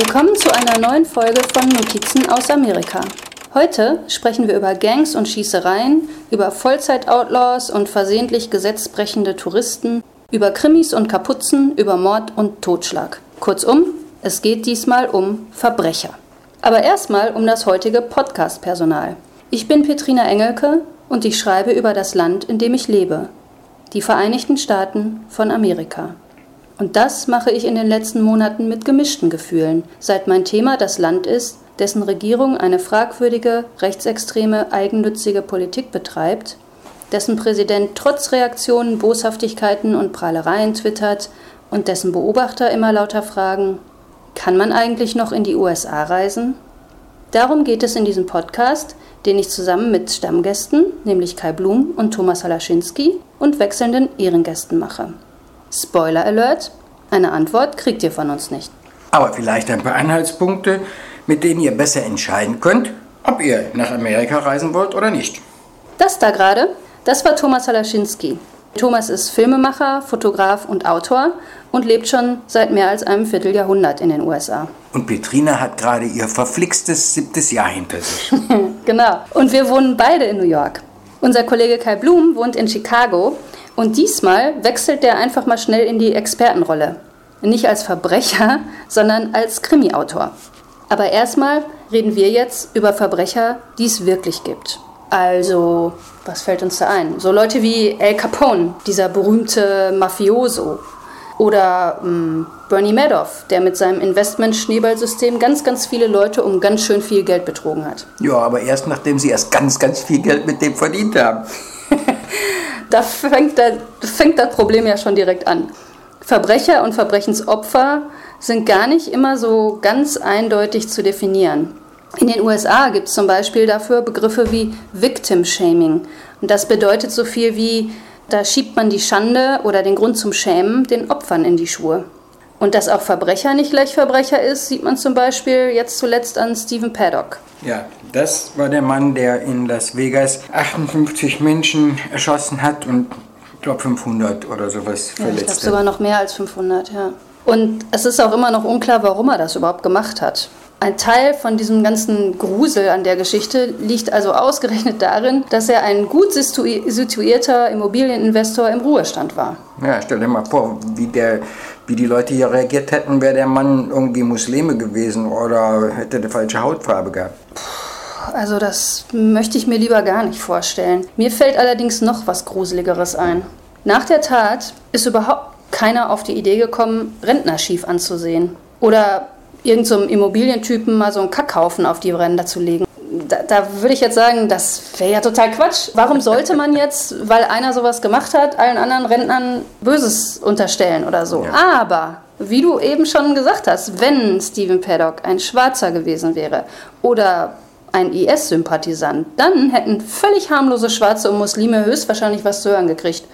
Willkommen zu einer neuen Folge von Notizen aus Amerika. Heute sprechen wir über Gangs und Schießereien, über Vollzeit-Outlaws und versehentlich gesetzbrechende Touristen, über Krimis und Kapuzen, über Mord und Totschlag. Kurzum, es geht diesmal um Verbrecher. Aber erstmal um das heutige Podcast-Personal. Ich bin Petrina Engelke und ich schreibe über das Land, in dem ich lebe, die Vereinigten Staaten von Amerika. Und das mache ich in den letzten Monaten mit gemischten Gefühlen, seit mein Thema das Land ist, dessen Regierung eine fragwürdige, rechtsextreme, eigennützige Politik betreibt, dessen Präsident trotz Reaktionen Boshaftigkeiten und Prahlereien twittert und dessen Beobachter immer lauter fragen, kann man eigentlich noch in die USA reisen? Darum geht es in diesem Podcast, den ich zusammen mit Stammgästen, nämlich Kai Blum und Thomas Halaschinski, und wechselnden Ehrengästen mache. Spoiler Alert, eine Antwort kriegt ihr von uns nicht. Aber vielleicht ein paar Anhaltspunkte, mit denen ihr besser entscheiden könnt, ob ihr nach Amerika reisen wollt oder nicht. Das da gerade, das war Thomas Halaschinski. Thomas ist Filmemacher, Fotograf und Autor und lebt schon seit mehr als einem Vierteljahrhundert in den USA. Und Petrina hat gerade ihr verflixtes siebtes Jahr hinter sich. genau. Und wir wohnen beide in New York. Unser Kollege Kai Blum wohnt in Chicago und diesmal wechselt er einfach mal schnell in die Expertenrolle. Nicht als Verbrecher, sondern als Krimi-Autor. Aber erstmal reden wir jetzt über Verbrecher, die es wirklich gibt. Also, was fällt uns da ein? So Leute wie El Capone, dieser berühmte Mafioso. Oder ähm, Bernie Madoff, der mit seinem Investment-Schneeballsystem ganz, ganz viele Leute um ganz schön viel Geld betrogen hat. Ja, aber erst nachdem sie erst ganz, ganz viel Geld mit dem verdient haben. Da fängt, der, fängt das Problem ja schon direkt an. Verbrecher und Verbrechensopfer sind gar nicht immer so ganz eindeutig zu definieren. In den USA gibt es zum Beispiel dafür Begriffe wie Victim Shaming. Und das bedeutet so viel wie, da schiebt man die Schande oder den Grund zum Schämen den Opfern in die Schuhe. Und dass auch Verbrecher nicht gleich Verbrecher ist, sieht man zum Beispiel jetzt zuletzt an Stephen Paddock. Ja, das war der Mann, der in Las Vegas 58 Menschen erschossen hat und ich glaube 500 oder sowas verletzt. Ja, ich glaube sogar noch mehr als 500, ja. Und es ist auch immer noch unklar, warum er das überhaupt gemacht hat. Ein Teil von diesem ganzen Grusel an der Geschichte liegt also ausgerechnet darin, dass er ein gut situierter Immobilieninvestor im Ruhestand war. Ja, stell dir mal vor, wie, der, wie die Leute hier reagiert hätten, wäre der Mann irgendwie Muslime gewesen oder hätte die falsche Hautfarbe gehabt. Also das möchte ich mir lieber gar nicht vorstellen. Mir fällt allerdings noch was Gruseligeres ein. Nach der Tat ist überhaupt keiner auf die Idee gekommen, Rentner schief anzusehen. Oder irgendeinem so Immobilientypen mal so einen Kackhaufen auf die Ränder zu legen. Da, da würde ich jetzt sagen, das wäre ja total Quatsch. Warum sollte man jetzt, weil einer sowas gemacht hat, allen anderen Rentnern Böses unterstellen oder so? Ja. Aber wie du eben schon gesagt hast, wenn Stephen Paddock ein Schwarzer gewesen wäre oder ein IS-Sympathisant, dann hätten völlig harmlose Schwarze und Muslime höchstwahrscheinlich was zu hören gekriegt.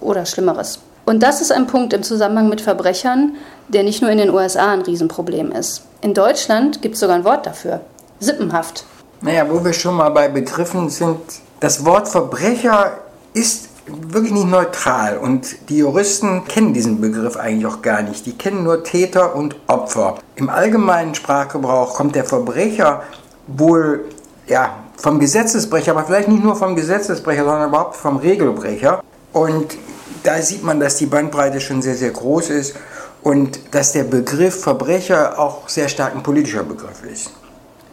Oder Schlimmeres. Und das ist ein Punkt im Zusammenhang mit Verbrechern, der nicht nur in den USA ein Riesenproblem ist. In Deutschland gibt es sogar ein Wort dafür. Sippenhaft. Naja, wo wir schon mal bei Begriffen sind, das Wort Verbrecher ist wirklich nicht neutral und die Juristen kennen diesen Begriff eigentlich auch gar nicht. Die kennen nur Täter und Opfer. Im allgemeinen Sprachgebrauch kommt der Verbrecher wohl ja, vom Gesetzesbrecher, aber vielleicht nicht nur vom Gesetzesbrecher, sondern überhaupt vom Regelbrecher. Und da sieht man, dass die Bandbreite schon sehr, sehr groß ist und dass der Begriff Verbrecher auch sehr stark ein politischer Begriff ist.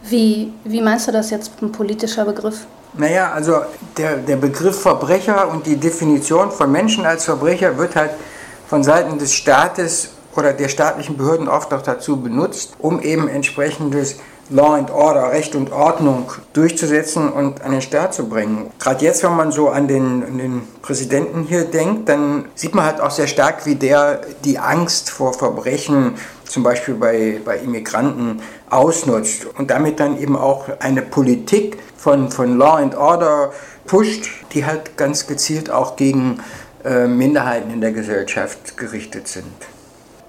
Wie, wie meinst du das jetzt, ein politischer Begriff? Naja, also der, der Begriff Verbrecher und die Definition von Menschen als Verbrecher wird halt von Seiten des Staates oder der staatlichen Behörden oft auch dazu benutzt, um eben entsprechendes Law and Order, Recht und Ordnung durchzusetzen und an den Start zu bringen. Gerade jetzt, wenn man so an den, an den Präsidenten hier denkt, dann sieht man halt auch sehr stark, wie der die Angst vor Verbrechen, zum Beispiel bei, bei Immigranten, ausnutzt und damit dann eben auch eine Politik von, von Law and Order pusht, die halt ganz gezielt auch gegen äh, Minderheiten in der Gesellschaft gerichtet sind.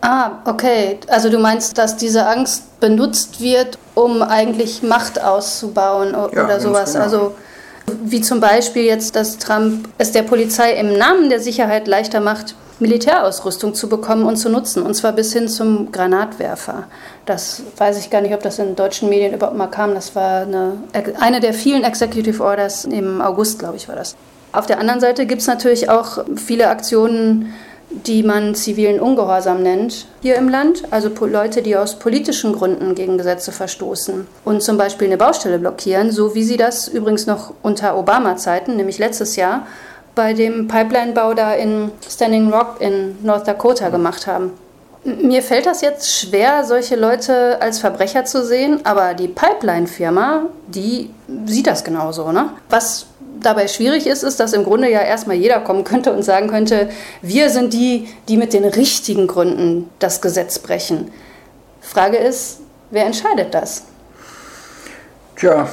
Ah, okay. Also du meinst, dass diese Angst benutzt wird, um eigentlich Macht auszubauen oder ja, sowas. Genau. Also wie zum Beispiel jetzt, dass Trump es der Polizei im Namen der Sicherheit leichter macht, Militärausrüstung zu bekommen und zu nutzen, und zwar bis hin zum Granatwerfer. Das weiß ich gar nicht, ob das in deutschen Medien überhaupt mal kam. Das war eine, eine der vielen Executive Orders im August, glaube ich, war das. Auf der anderen Seite gibt es natürlich auch viele Aktionen, die man zivilen Ungehorsam nennt hier im Land, also Leute, die aus politischen Gründen gegen Gesetze verstoßen und zum Beispiel eine Baustelle blockieren, so wie sie das übrigens noch unter Obama-Zeiten, nämlich letztes Jahr, bei dem Pipeline-Bau da in Standing Rock in North Dakota gemacht haben. Mir fällt das jetzt schwer, solche Leute als Verbrecher zu sehen, aber die Pipeline-Firma, die sieht das genauso. Ne? Was dabei schwierig ist, ist, dass im Grunde ja erstmal jeder kommen könnte und sagen könnte, wir sind die, die mit den richtigen Gründen das Gesetz brechen. Frage ist, wer entscheidet das? Tja,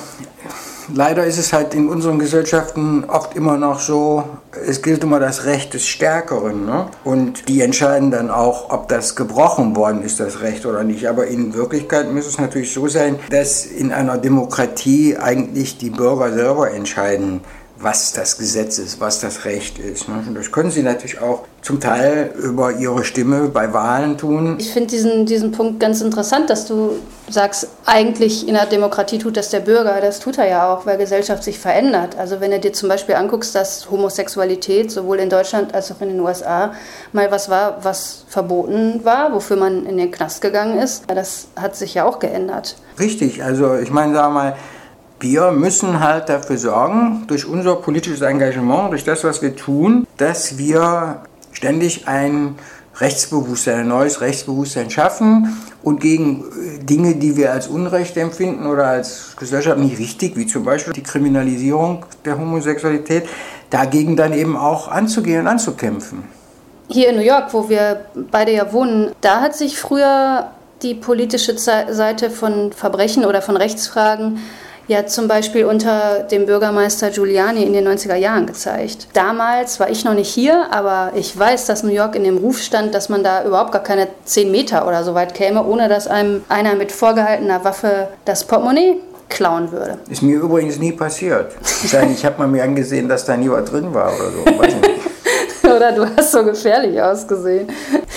leider ist es halt in unseren Gesellschaften oft immer noch so, es gilt immer das Recht des Stärkeren. Ne? Und die entscheiden dann auch, ob das gebrochen worden ist, das Recht oder nicht. Aber in Wirklichkeit muss es natürlich so sein, dass in einer Demokratie eigentlich die Bürger selber entscheiden, was das Gesetz ist, was das Recht ist. Ne? Und das können sie natürlich auch zum Teil über ihre Stimme bei Wahlen tun. Ich finde diesen, diesen Punkt ganz interessant, dass du sagst, eigentlich in der Demokratie tut das der Bürger. Das tut er ja auch, weil Gesellschaft sich verändert. Also wenn du dir zum Beispiel anguckst, dass Homosexualität sowohl in Deutschland als auch in den USA mal was war, was verboten war, wofür man in den Knast gegangen ist, das hat sich ja auch geändert. Richtig, also ich meine, sag mal, wir müssen halt dafür sorgen, durch unser politisches Engagement, durch das, was wir tun, dass wir ständig ein Rechtsbewusstsein, ein neues Rechtsbewusstsein schaffen und gegen äh, Dinge, die wir als Unrecht empfinden oder als Gesellschaft nicht richtig, wie zum Beispiel die Kriminalisierung der Homosexualität, dagegen dann eben auch anzugehen und anzukämpfen. Hier in New York, wo wir beide ja wohnen, da hat sich früher die politische Seite von Verbrechen oder von Rechtsfragen ja zum Beispiel unter dem Bürgermeister Giuliani in den 90er Jahren gezeigt. Damals war ich noch nicht hier, aber ich weiß, dass New York in dem Ruf stand, dass man da überhaupt gar keine 10 Meter oder so weit käme, ohne dass einem einer mit vorgehaltener Waffe das Portemonnaie klauen würde. Ist mir übrigens nie passiert. Ich habe mal mir angesehen, dass da nie was drin war oder so. Weiß nicht. oder du hast so gefährlich ausgesehen.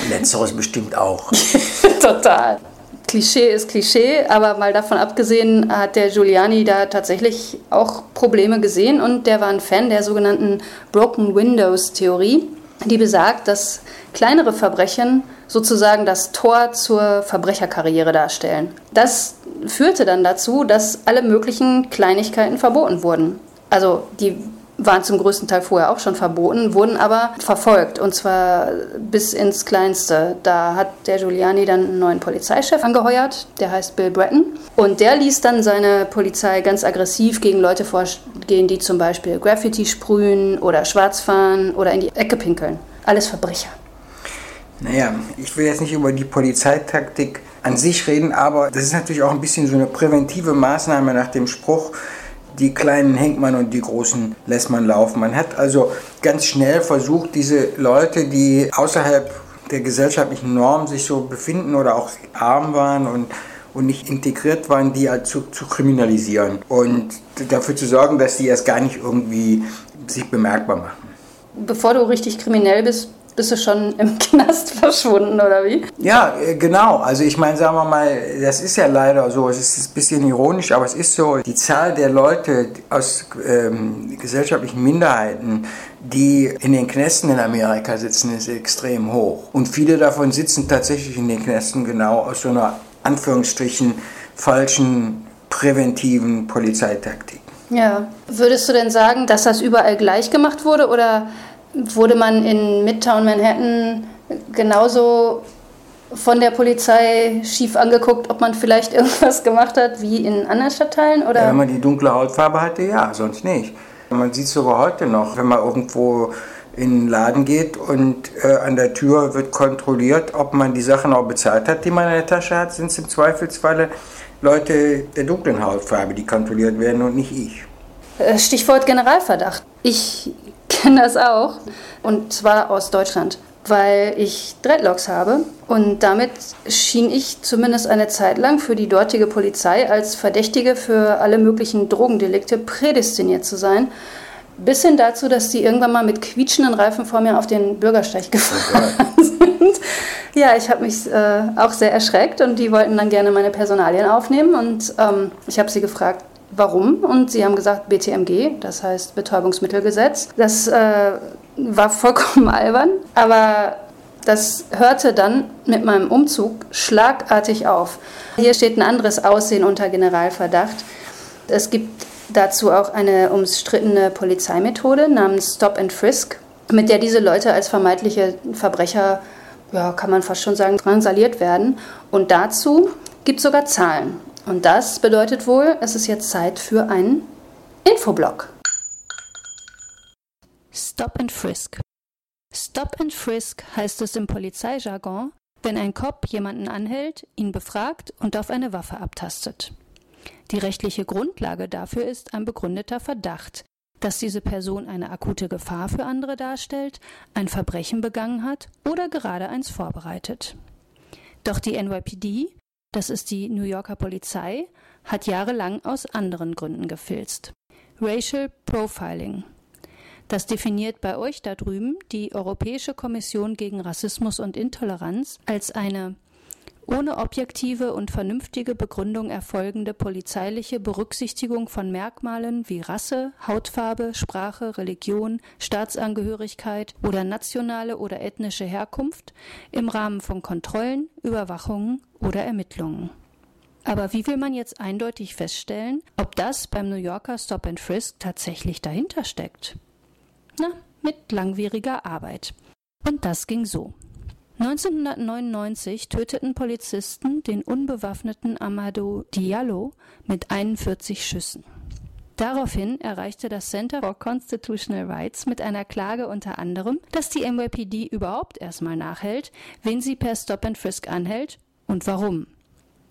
Letzteres bestimmt auch. Total. Klischee ist Klischee, aber mal davon abgesehen hat der Giuliani da tatsächlich auch Probleme gesehen und der war ein Fan der sogenannten Broken Windows Theorie, die besagt, dass kleinere Verbrechen sozusagen das Tor zur Verbrecherkarriere darstellen. Das führte dann dazu, dass alle möglichen Kleinigkeiten verboten wurden. Also die waren zum größten Teil vorher auch schon verboten, wurden aber verfolgt und zwar bis ins Kleinste. Da hat der Giuliani dann einen neuen Polizeichef angeheuert, der heißt Bill Breton und der ließ dann seine Polizei ganz aggressiv gegen Leute vorgehen, die zum Beispiel Graffiti sprühen oder schwarz fahren oder in die Ecke pinkeln. Alles Verbrecher. Naja, ich will jetzt nicht über die Polizeitaktik an sich reden, aber das ist natürlich auch ein bisschen so eine präventive Maßnahme nach dem Spruch, die Kleinen hängt man und die Großen lässt man laufen. Man hat also ganz schnell versucht, diese Leute, die außerhalb der gesellschaftlichen Norm sich so befinden oder auch arm waren und, und nicht integriert waren, die halt zu, zu kriminalisieren und dafür zu sorgen, dass die erst gar nicht irgendwie sich bemerkbar machen. Bevor du richtig kriminell bist, bist du schon im Knast verschwunden oder wie? Ja, äh, genau. Also ich meine, sagen wir mal, das ist ja leider so, es ist ein bisschen ironisch, aber es ist so, die Zahl der Leute aus ähm, gesellschaftlichen Minderheiten, die in den Knästen in Amerika sitzen, ist extrem hoch. Und viele davon sitzen tatsächlich in den Knästen genau aus so einer Anführungsstrichen falschen präventiven Polizeitaktik. Ja. Würdest du denn sagen, dass das überall gleich gemacht wurde oder wurde man in Midtown Manhattan genauso von der Polizei schief angeguckt, ob man vielleicht irgendwas gemacht hat wie in anderen Stadtteilen? Oder? Ja, wenn man die dunkle Hautfarbe hatte, ja, sonst nicht. Man sieht es sogar heute noch, wenn man irgendwo in einen Laden geht und äh, an der Tür wird kontrolliert, ob man die Sachen auch bezahlt hat, die man in der Tasche hat, sind es im Zweifelsfalle Leute der dunklen Hautfarbe, die kontrolliert werden und nicht ich. Äh, Stichwort Generalverdacht. Ich kenne das auch. Und zwar aus Deutschland, weil ich Dreadlocks habe. Und damit schien ich zumindest eine Zeit lang für die dortige Polizei als Verdächtige für alle möglichen Drogendelikte prädestiniert zu sein. Bis hin dazu, dass die irgendwann mal mit quietschenden Reifen vor mir auf den Bürgersteig gefahren oh sind. Ja, ich habe mich äh, auch sehr erschreckt und die wollten dann gerne meine Personalien aufnehmen und ähm, ich habe sie gefragt, warum und sie haben gesagt BTMG, das heißt Betäubungsmittelgesetz. Das äh, war vollkommen albern, aber das hörte dann mit meinem Umzug schlagartig auf. Hier steht ein anderes Aussehen unter Generalverdacht. Es gibt dazu auch eine umstrittene Polizeimethode namens Stop and Frisk, mit der diese Leute als vermeintliche Verbrecher, ja, kann man fast schon sagen, drangsaliert werden. Und dazu gibt es sogar Zahlen. Und das bedeutet wohl, es ist jetzt Zeit für einen Infoblock. Stop and Frisk. Stop and Frisk heißt es im Polizeijargon, wenn ein Cop jemanden anhält, ihn befragt und auf eine Waffe abtastet. Die rechtliche Grundlage dafür ist ein begründeter Verdacht, dass diese Person eine akute Gefahr für andere darstellt, ein Verbrechen begangen hat oder gerade eins vorbereitet. Doch die NYPD, das ist die New Yorker Polizei, hat jahrelang aus anderen Gründen gefilzt. Racial Profiling. Das definiert bei euch da drüben die Europäische Kommission gegen Rassismus und Intoleranz als eine ohne objektive und vernünftige Begründung erfolgende polizeiliche Berücksichtigung von Merkmalen wie Rasse, Hautfarbe, Sprache, Religion, Staatsangehörigkeit oder nationale oder ethnische Herkunft im Rahmen von Kontrollen, Überwachungen oder Ermittlungen. Aber wie will man jetzt eindeutig feststellen, ob das beim New Yorker Stop and Frisk tatsächlich dahinter steckt? Na, mit langwieriger Arbeit. Und das ging so. 1999 töteten Polizisten den unbewaffneten Amadou Diallo mit 41 Schüssen. Daraufhin erreichte das Center for Constitutional Rights mit einer Klage unter anderem, dass die NYPD überhaupt erstmal nachhält, wen sie per Stop and Frisk anhält und warum.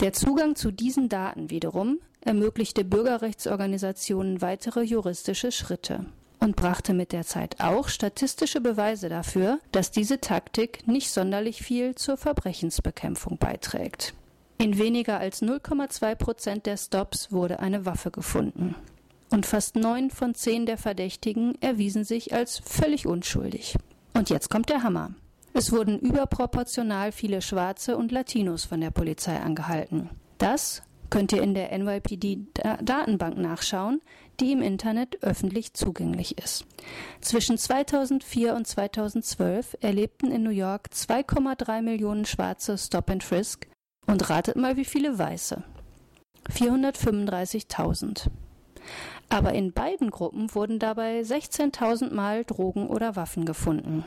Der Zugang zu diesen Daten wiederum ermöglichte Bürgerrechtsorganisationen weitere juristische Schritte und brachte mit der Zeit auch statistische Beweise dafür, dass diese Taktik nicht sonderlich viel zur Verbrechensbekämpfung beiträgt. In weniger als 0,2 Prozent der Stops wurde eine Waffe gefunden. Und fast neun von zehn der Verdächtigen erwiesen sich als völlig unschuldig. Und jetzt kommt der Hammer. Es wurden überproportional viele Schwarze und Latinos von der Polizei angehalten. Das könnt ihr in der NYPD-Datenbank nachschauen, die im Internet öffentlich zugänglich ist. Zwischen 2004 und 2012 erlebten in New York 2,3 Millionen Schwarze Stop and Frisk und ratet mal, wie viele Weiße. 435.000. Aber in beiden Gruppen wurden dabei 16.000 Mal Drogen oder Waffen gefunden.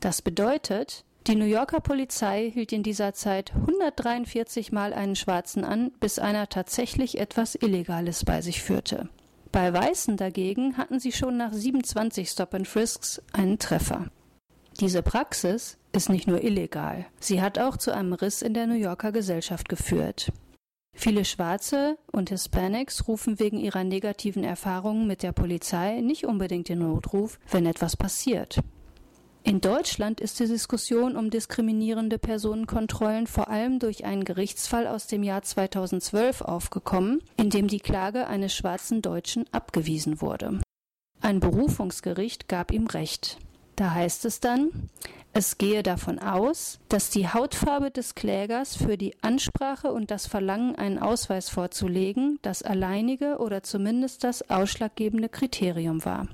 Das bedeutet, die New Yorker Polizei hielt in dieser Zeit 143 Mal einen Schwarzen an, bis einer tatsächlich etwas Illegales bei sich führte. Bei Weißen dagegen hatten sie schon nach 27 Stop and Frisks einen Treffer. Diese Praxis ist nicht nur illegal, sie hat auch zu einem Riss in der New Yorker Gesellschaft geführt. Viele Schwarze und Hispanics rufen wegen ihrer negativen Erfahrungen mit der Polizei nicht unbedingt den Notruf, wenn etwas passiert. In Deutschland ist die Diskussion um diskriminierende Personenkontrollen vor allem durch einen Gerichtsfall aus dem Jahr 2012 aufgekommen, in dem die Klage eines schwarzen Deutschen abgewiesen wurde. Ein Berufungsgericht gab ihm Recht. Da heißt es dann, es gehe davon aus, dass die Hautfarbe des Klägers für die Ansprache und das Verlangen, einen Ausweis vorzulegen, das alleinige oder zumindest das ausschlaggebende Kriterium war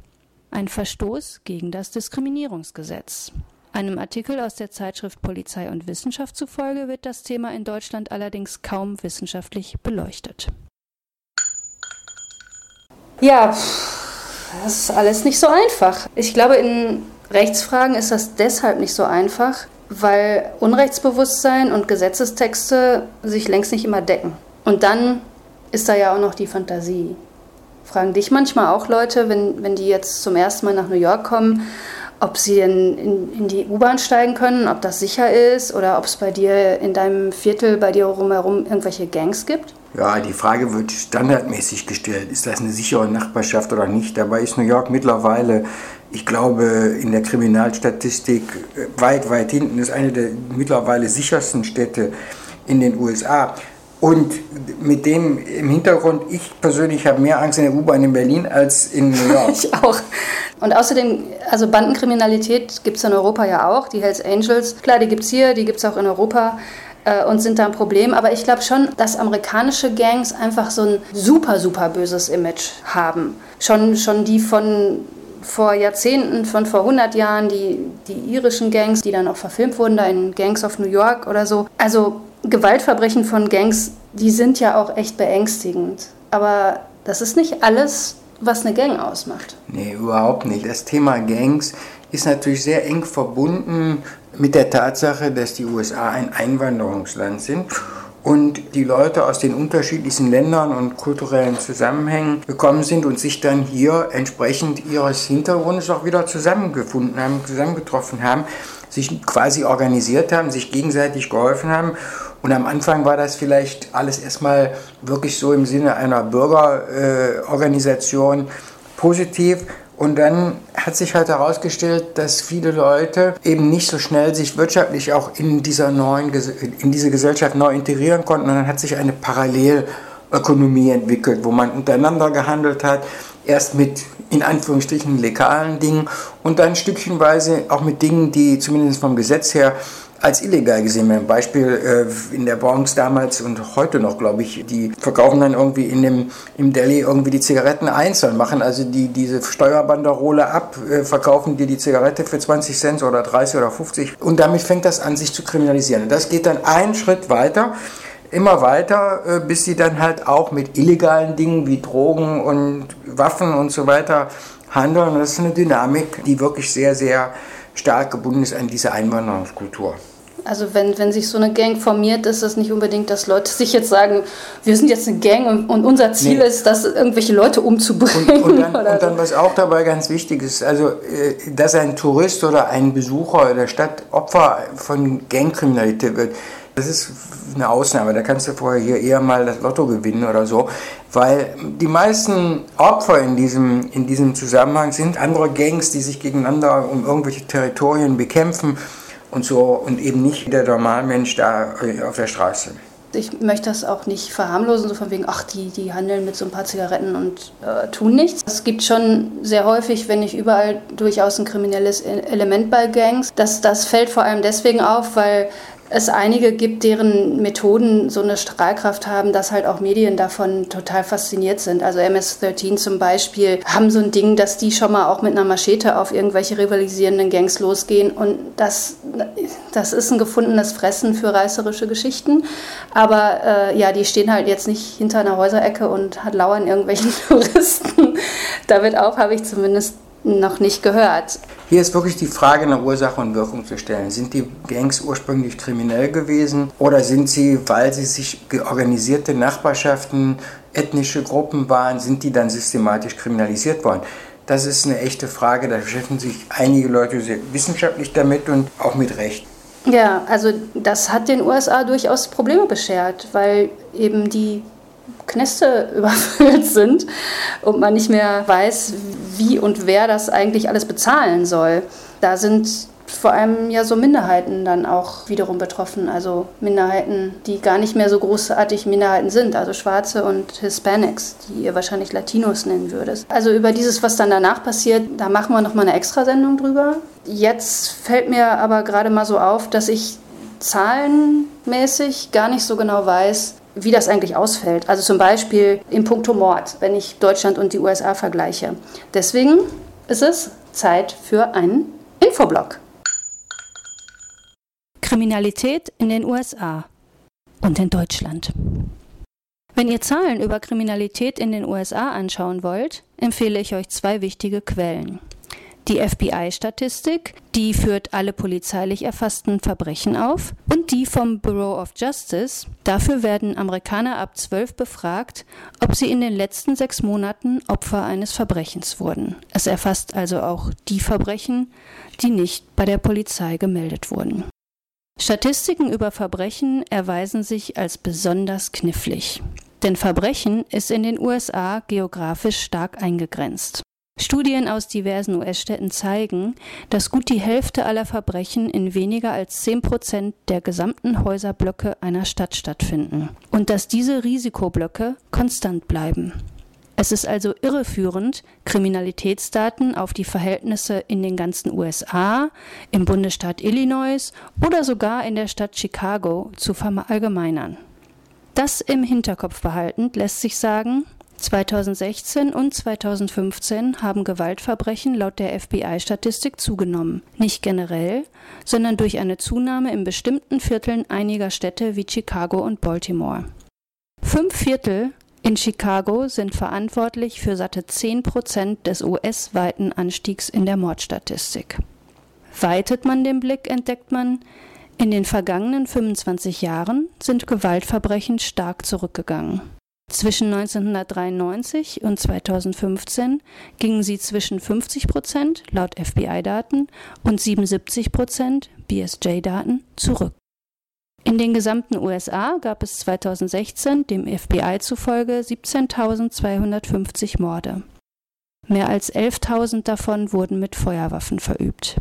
ein Verstoß gegen das Diskriminierungsgesetz. Einem Artikel aus der Zeitschrift Polizei und Wissenschaft zufolge wird das Thema in Deutschland allerdings kaum wissenschaftlich beleuchtet. Ja, das ist alles nicht so einfach. Ich glaube, in Rechtsfragen ist das deshalb nicht so einfach, weil Unrechtsbewusstsein und Gesetzestexte sich längst nicht immer decken. Und dann ist da ja auch noch die Fantasie. Fragen dich manchmal auch Leute, wenn, wenn die jetzt zum ersten Mal nach New York kommen, ob sie in, in, in die U-Bahn steigen können, ob das sicher ist oder ob es bei dir in deinem Viertel, bei dir rumherum irgendwelche Gangs gibt? Ja, die Frage wird standardmäßig gestellt. Ist das eine sichere Nachbarschaft oder nicht? Dabei ist New York mittlerweile, ich glaube, in der Kriminalstatistik weit, weit hinten. Ist eine der mittlerweile sichersten Städte in den USA. Und mit dem im Hintergrund, ich persönlich habe mehr Angst in der U-Bahn in Berlin als in New York. ich auch. Und außerdem, also Bandenkriminalität gibt es in Europa ja auch, die Hells Angels. Klar, die gibt es hier, die gibt es auch in Europa äh, und sind da ein Problem. Aber ich glaube schon, dass amerikanische Gangs einfach so ein super, super böses Image haben. Schon, schon die von vor Jahrzehnten, von vor 100 Jahren, die, die irischen Gangs, die dann auch verfilmt wurden, da in Gangs of New York oder so. Also Gewaltverbrechen von Gangs, die sind ja auch echt beängstigend. Aber das ist nicht alles, was eine Gang ausmacht. Nee, überhaupt nicht. Das Thema Gangs ist natürlich sehr eng verbunden mit der Tatsache, dass die USA ein Einwanderungsland sind und die Leute aus den unterschiedlichsten Ländern und kulturellen Zusammenhängen gekommen sind und sich dann hier entsprechend ihres Hintergrundes auch wieder zusammengefunden haben, zusammengetroffen haben, sich quasi organisiert haben, sich gegenseitig geholfen haben. Und am Anfang war das vielleicht alles erstmal wirklich so im Sinne einer Bürgerorganisation äh, positiv. Und dann hat sich halt herausgestellt, dass viele Leute eben nicht so schnell sich wirtschaftlich auch in dieser neuen, in diese Gesellschaft neu integrieren konnten. Und dann hat sich eine Parallelökonomie entwickelt, wo man untereinander gehandelt hat. Erst mit in Anführungsstrichen legalen Dingen und dann stückchenweise auch mit Dingen, die zumindest vom Gesetz her als illegal gesehen werden. Beispiel äh, in der Bronx damals und heute noch, glaube ich, die verkaufen dann irgendwie in dem, im Delhi irgendwie die Zigaretten einzeln, machen also die, diese Steuerbanderole ab, äh, verkaufen dir die Zigarette für 20 Cent oder 30 oder 50 und damit fängt das an, sich zu kriminalisieren. Und das geht dann einen Schritt weiter immer weiter, äh, bis sie dann halt auch mit illegalen Dingen wie Drogen und Waffen und so weiter handeln. Und das ist eine Dynamik, die wirklich sehr, sehr stark gebunden ist an diese Einwanderungskultur. Also wenn, wenn sich so eine Gang formiert, ist das nicht unbedingt, dass Leute sich jetzt sagen, wir sind jetzt eine Gang und, und unser Ziel nee. ist, dass irgendwelche Leute umzubringen. Und, und, dann, und dann, was auch dabei ganz wichtig ist, also äh, dass ein Tourist oder ein Besucher der Stadt Opfer von Gangkriminalität wird, das ist eine Ausnahme. Da kannst du vorher hier eher mal das Lotto gewinnen oder so. Weil die meisten Opfer in diesem, in diesem Zusammenhang sind andere Gangs, die sich gegeneinander um irgendwelche Territorien bekämpfen und so und eben nicht der Normalmensch da äh, auf der Straße. Ich möchte das auch nicht verharmlosen, so von wegen, ach, die, die handeln mit so ein paar Zigaretten und äh, tun nichts. Es gibt schon sehr häufig, wenn nicht überall, durchaus ein kriminelles e-, Element bei Gangs. Das, das fällt vor allem deswegen auf, weil es einige gibt, deren Methoden so eine Strahlkraft haben, dass halt auch Medien davon total fasziniert sind. Also MS-13 zum Beispiel haben so ein Ding, dass die schon mal auch mit einer Machete auf irgendwelche rivalisierenden Gangs losgehen und das, das ist ein gefundenes Fressen für reißerische Geschichten. Aber äh, ja, die stehen halt jetzt nicht hinter einer Häuserecke und lauern irgendwelchen Touristen. Damit auf habe ich zumindest noch nicht gehört. Hier ist wirklich die Frage nach Ursache und Wirkung zu stellen. Sind die Gangs ursprünglich kriminell gewesen oder sind sie, weil sie sich organisierte Nachbarschaften, ethnische Gruppen waren, sind die dann systematisch kriminalisiert worden? Das ist eine echte Frage, da beschäftigen sich einige Leute sehr wissenschaftlich damit und auch mit Recht. Ja, also das hat den USA durchaus Probleme beschert, weil eben die Knäste überfüllt sind und man nicht mehr weiß, wie und wer das eigentlich alles bezahlen soll. Da sind vor allem ja so Minderheiten dann auch wiederum betroffen. Also Minderheiten, die gar nicht mehr so großartig Minderheiten sind. Also Schwarze und Hispanics, die ihr wahrscheinlich Latinos nennen würdest. Also über dieses, was dann danach passiert, da machen wir nochmal eine Extrasendung drüber. Jetzt fällt mir aber gerade mal so auf, dass ich zahlenmäßig gar nicht so genau weiß, wie das eigentlich ausfällt. Also zum Beispiel im Punkto Mord, wenn ich Deutschland und die USA vergleiche. Deswegen ist es Zeit für einen Infoblock. Kriminalität in den USA und in Deutschland. Wenn ihr Zahlen über Kriminalität in den USA anschauen wollt, empfehle ich euch zwei wichtige Quellen die FBI-Statistik, die führt alle polizeilich erfassten Verbrechen auf und die vom Bureau of Justice. Dafür werden Amerikaner ab 12 befragt, ob sie in den letzten sechs Monaten Opfer eines Verbrechens wurden. Es erfasst also auch die Verbrechen, die nicht bei der Polizei gemeldet wurden. Statistiken über Verbrechen erweisen sich als besonders knifflig. Denn Verbrechen ist in den USA geografisch stark eingegrenzt. Studien aus diversen US-Städten zeigen, dass gut die Hälfte aller Verbrechen in weniger als 10 Prozent der gesamten Häuserblöcke einer Stadt stattfinden und dass diese Risikoblöcke konstant bleiben. Es ist also irreführend, Kriminalitätsdaten auf die Verhältnisse in den ganzen USA, im Bundesstaat Illinois oder sogar in der Stadt Chicago zu verallgemeinern. Das im Hinterkopf behaltend lässt sich sagen, 2016 und 2015 haben Gewaltverbrechen laut der FBI-Statistik zugenommen. Nicht generell, sondern durch eine Zunahme in bestimmten Vierteln einiger Städte wie Chicago und Baltimore. Fünf Viertel in Chicago sind verantwortlich für satte 10 Prozent des US-weiten Anstiegs in der Mordstatistik. Weitet man den Blick, entdeckt man, in den vergangenen 25 Jahren sind Gewaltverbrechen stark zurückgegangen. Zwischen 1993 und 2015 gingen sie zwischen 50 Prozent laut FBI-Daten und 77 Prozent BSJ-Daten zurück. In den gesamten USA gab es 2016 dem FBI zufolge 17.250 Morde. Mehr als 11.000 davon wurden mit Feuerwaffen verübt.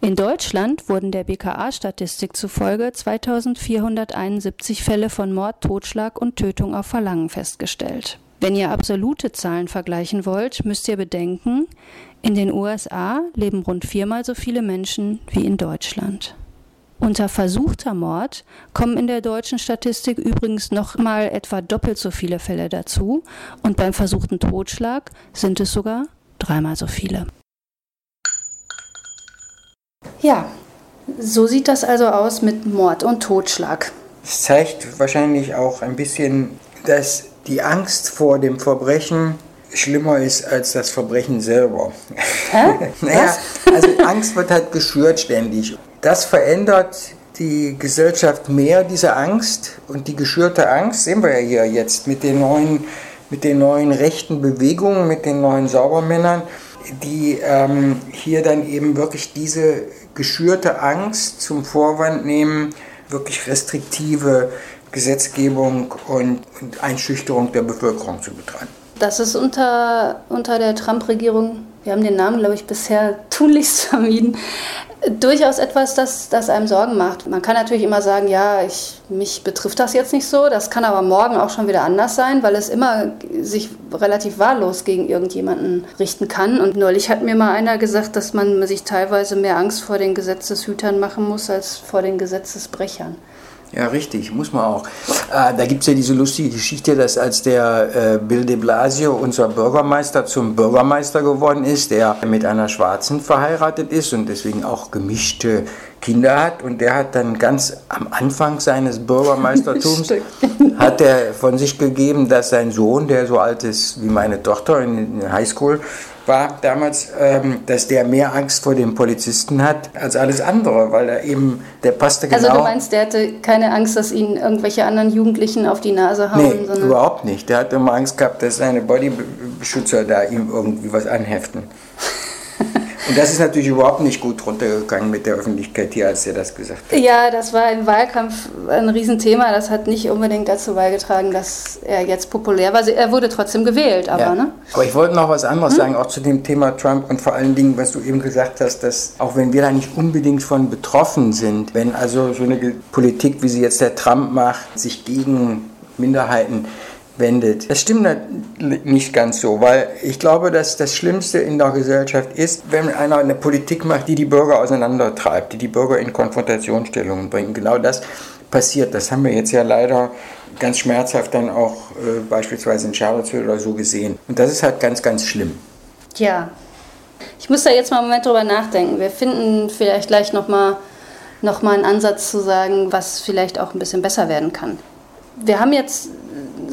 In Deutschland wurden der BKA-Statistik zufolge 2471 Fälle von Mord, Totschlag und Tötung auf Verlangen festgestellt. Wenn ihr absolute Zahlen vergleichen wollt, müsst ihr bedenken, in den USA leben rund viermal so viele Menschen wie in Deutschland. Unter versuchter Mord kommen in der deutschen Statistik übrigens noch mal etwa doppelt so viele Fälle dazu und beim versuchten Totschlag sind es sogar dreimal so viele. Ja, so sieht das also aus mit Mord und Totschlag. Es zeigt wahrscheinlich auch ein bisschen, dass die Angst vor dem Verbrechen schlimmer ist als das Verbrechen selber. Hä? naja, also Angst wird halt geschürt ständig. Das verändert die Gesellschaft mehr, diese Angst. Und die geschürte Angst sehen wir ja hier jetzt mit den neuen, mit den neuen rechten Bewegungen, mit den neuen Saubermännern, die ähm, hier dann eben wirklich diese geschürte Angst zum Vorwand nehmen, wirklich restriktive Gesetzgebung und, Einschüchterung der Bevölkerung zu betreiben. Das ist unter, unter der Trump-Regierung, wir haben den Namen, glaube ich, bisher tunlichst vermieden, durchaus etwas, das, das einem Sorgen macht. Man kann natürlich immer sagen, ja, ich, mich betrifft das jetzt nicht so. Das kann aber morgen auch schon wieder anders sein, weil es immer sich relativ wahllos gegen irgendjemanden richten kann. Und neulich hat mir mal einer gesagt, dass man sich teilweise mehr Angst vor den Gesetzeshütern machen muss als vor den Gesetzesbrechern. Ja, richtig, muss man auch. Äh, da gibt es ja diese lustige Geschichte, dass als der äh, Bill de Blasio, unser Bürgermeister, zum Bürgermeister geworden ist, der mit einer Schwarzen verheiratet ist und deswegen auch gemischte Kinder hat. Und der hat dann ganz am Anfang seines Bürgermeistertums, hat er von sich gegeben, dass sein Sohn, der so alt ist wie meine Tochter in der Highschool, war damals, ähm, dass der mehr Angst vor den Polizisten hat als alles andere, weil er eben, der passte genau. Also du genau meinst, der hatte keine Angst, dass ihn irgendwelche anderen Jugendlichen auf die Nase hauen? Nee, überhaupt nicht. Der hat immer Angst gehabt, dass seine Bodybeschützer da ihm irgendwie was anheften. Und das ist natürlich überhaupt nicht gut runtergegangen mit der Öffentlichkeit hier, als er das gesagt hat. Ja, das war im Wahlkampf ein Riesenthema. Das hat nicht unbedingt dazu beigetragen, dass er jetzt populär war. Er wurde trotzdem gewählt, aber ja. ne? Aber ich wollte noch was anderes hm? sagen, auch zu dem Thema Trump und vor allen Dingen, was du eben gesagt hast, dass auch wenn wir da nicht unbedingt von betroffen sind, wenn also so eine Politik, wie sie jetzt der Trump macht, sich gegen Minderheiten wendet. Das stimmt nicht ganz so, weil ich glaube, dass das Schlimmste in der Gesellschaft ist, wenn einer eine Politik macht, die die Bürger auseinandertreibt, die die Bürger in Konfrontationsstellungen bringt. Genau das passiert. Das haben wir jetzt ja leider ganz schmerzhaft dann auch äh, beispielsweise in Charlottesville oder so gesehen. Und das ist halt ganz, ganz schlimm. Ja, ich muss da jetzt mal einen Moment drüber nachdenken. Wir finden vielleicht gleich nochmal noch mal einen Ansatz zu sagen, was vielleicht auch ein bisschen besser werden kann. Wir haben jetzt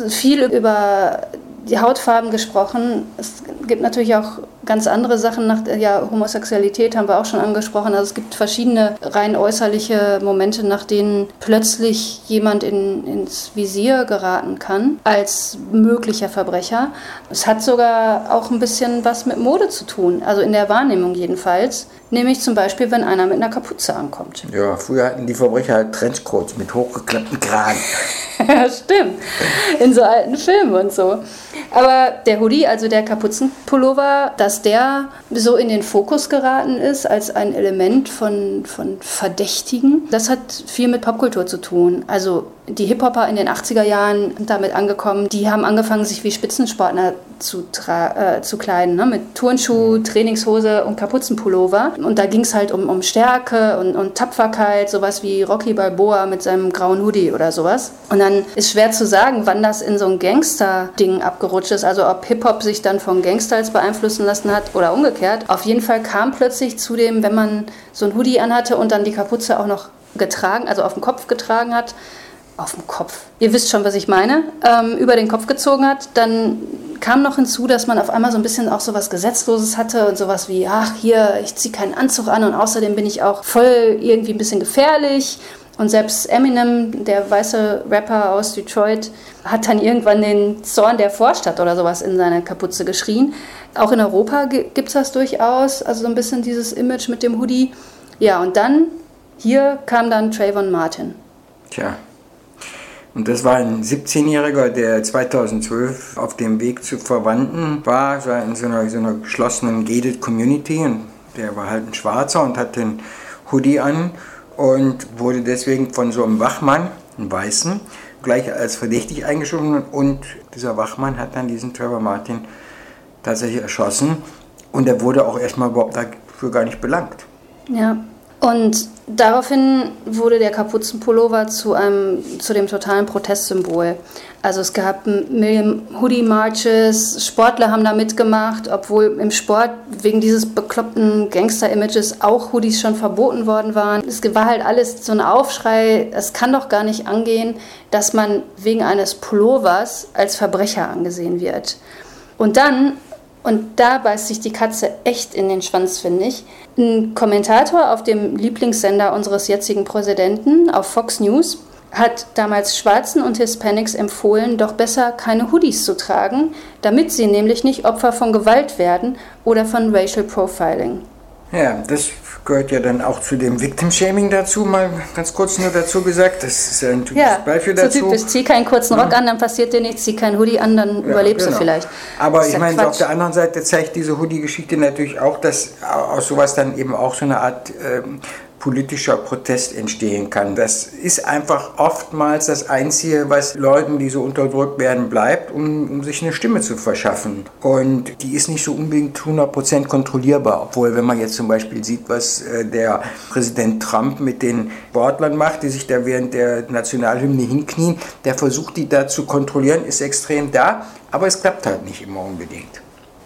viel über die Hautfarben gesprochen. Es gibt natürlich auch ganz andere Sachen. Nach, ja, Homosexualität haben wir auch schon angesprochen. Also es gibt verschiedene rein äußerliche Momente, nach denen plötzlich jemand in, ins Visier geraten kann als möglicher Verbrecher. Es hat sogar auch ein bisschen was mit Mode zu tun, also in der Wahrnehmung jedenfalls. Nämlich zum Beispiel, wenn einer mit einer Kapuze ankommt. Ja, früher hatten die Verbrecher halt Trenchcoats mit hochgeklappten Kragen. ja, stimmt. In so alten Filmen und so. Aber der Hoodie, also der Kapuzenpullover, dass der so in den Fokus geraten ist als ein Element von, von Verdächtigen, das hat viel mit Popkultur zu tun. Also die Hip-Hopper in den 80er Jahren damit angekommen, die haben angefangen, sich wie Spitzensportler zu, äh, zu kleiden, ne? mit Turnschuh, Trainingshose und Kapuzenpullover. Und da ging es halt um, um Stärke und, und Tapferkeit, sowas wie Rocky Balboa mit seinem grauen Hoodie oder sowas. Und dann ist schwer zu sagen, wann das in so ein Gangster-Ding abgerutscht ist, also ob Hip-Hop sich dann von Gangstyles beeinflussen lassen hat oder umgekehrt. Auf jeden Fall kam plötzlich zu dem, wenn man so ein Hoodie anhatte und dann die Kapuze auch noch getragen, also auf dem Kopf getragen hat, auf dem Kopf, ihr wisst schon, was ich meine, ähm, über den Kopf gezogen hat, dann kam noch hinzu, dass man auf einmal so ein bisschen auch so was Gesetzloses hatte und sowas wie, ach hier, ich ziehe keinen Anzug an und außerdem bin ich auch voll irgendwie ein bisschen gefährlich. Und selbst Eminem, der weiße Rapper aus Detroit, hat dann irgendwann den Zorn der Vorstadt oder sowas in seine Kapuze geschrien. Auch in Europa gibt es das durchaus, also so ein bisschen dieses Image mit dem Hoodie. Ja, und dann, hier kam dann Trayvon Martin. Tja, und das war ein 17-Jähriger, der 2012 auf dem Weg zu Verwandten war, war in so einer, so einer geschlossenen gated Community. Und der war halt ein Schwarzer und hat den Hoodie an und wurde deswegen von so einem Wachmann, einem Weißen, gleich als verdächtig eingeschoben. Und dieser Wachmann hat dann diesen Trevor Martin tatsächlich erschossen. Und er wurde auch erstmal überhaupt dafür gar nicht belangt. Ja, und daraufhin wurde der Kapuzenpullover zu, einem, zu dem totalen Protestsymbol. Also es gab Million Hoodie Marches, Sportler haben da mitgemacht, obwohl im Sport wegen dieses bekloppten Gangster-Images auch Hoodies schon verboten worden waren. Es war halt alles so ein Aufschrei, es kann doch gar nicht angehen, dass man wegen eines Pullovers als Verbrecher angesehen wird. Und dann und da beißt sich die Katze echt in den Schwanz, finde ich. Ein Kommentator auf dem Lieblingssender unseres jetzigen Präsidenten auf Fox News hat damals Schwarzen und Hispanics empfohlen, doch besser keine Hoodies zu tragen, damit sie nämlich nicht Opfer von Gewalt werden oder von Racial Profiling. Ja, das gehört ja dann auch zu dem Victim-Shaming dazu, mal ganz kurz nur dazu gesagt. Das ist ja ein typisches ja, Beispiel dazu. So typisch, zieh keinen kurzen Rock ja. an, dann passiert dir nichts, zieh keinen Hoodie an, dann ja, überlebst genau. du vielleicht. Aber ich meine, auf der anderen Seite zeigt diese Hoodie-Geschichte natürlich auch, dass aus sowas dann eben auch so eine Art ähm, politischer Protest entstehen kann. Das ist einfach oftmals das Einzige, was Leuten, die so unterdrückt werden, bleibt, um, um sich eine Stimme zu verschaffen. Und die ist nicht so unbedingt 100% kontrollierbar, obwohl wenn man jetzt zum Beispiel sieht, was äh, der Präsident Trump mit den Sportlern macht, die sich da während der Nationalhymne hinknien, der versucht, die da zu kontrollieren, ist extrem da, aber es klappt halt nicht immer unbedingt.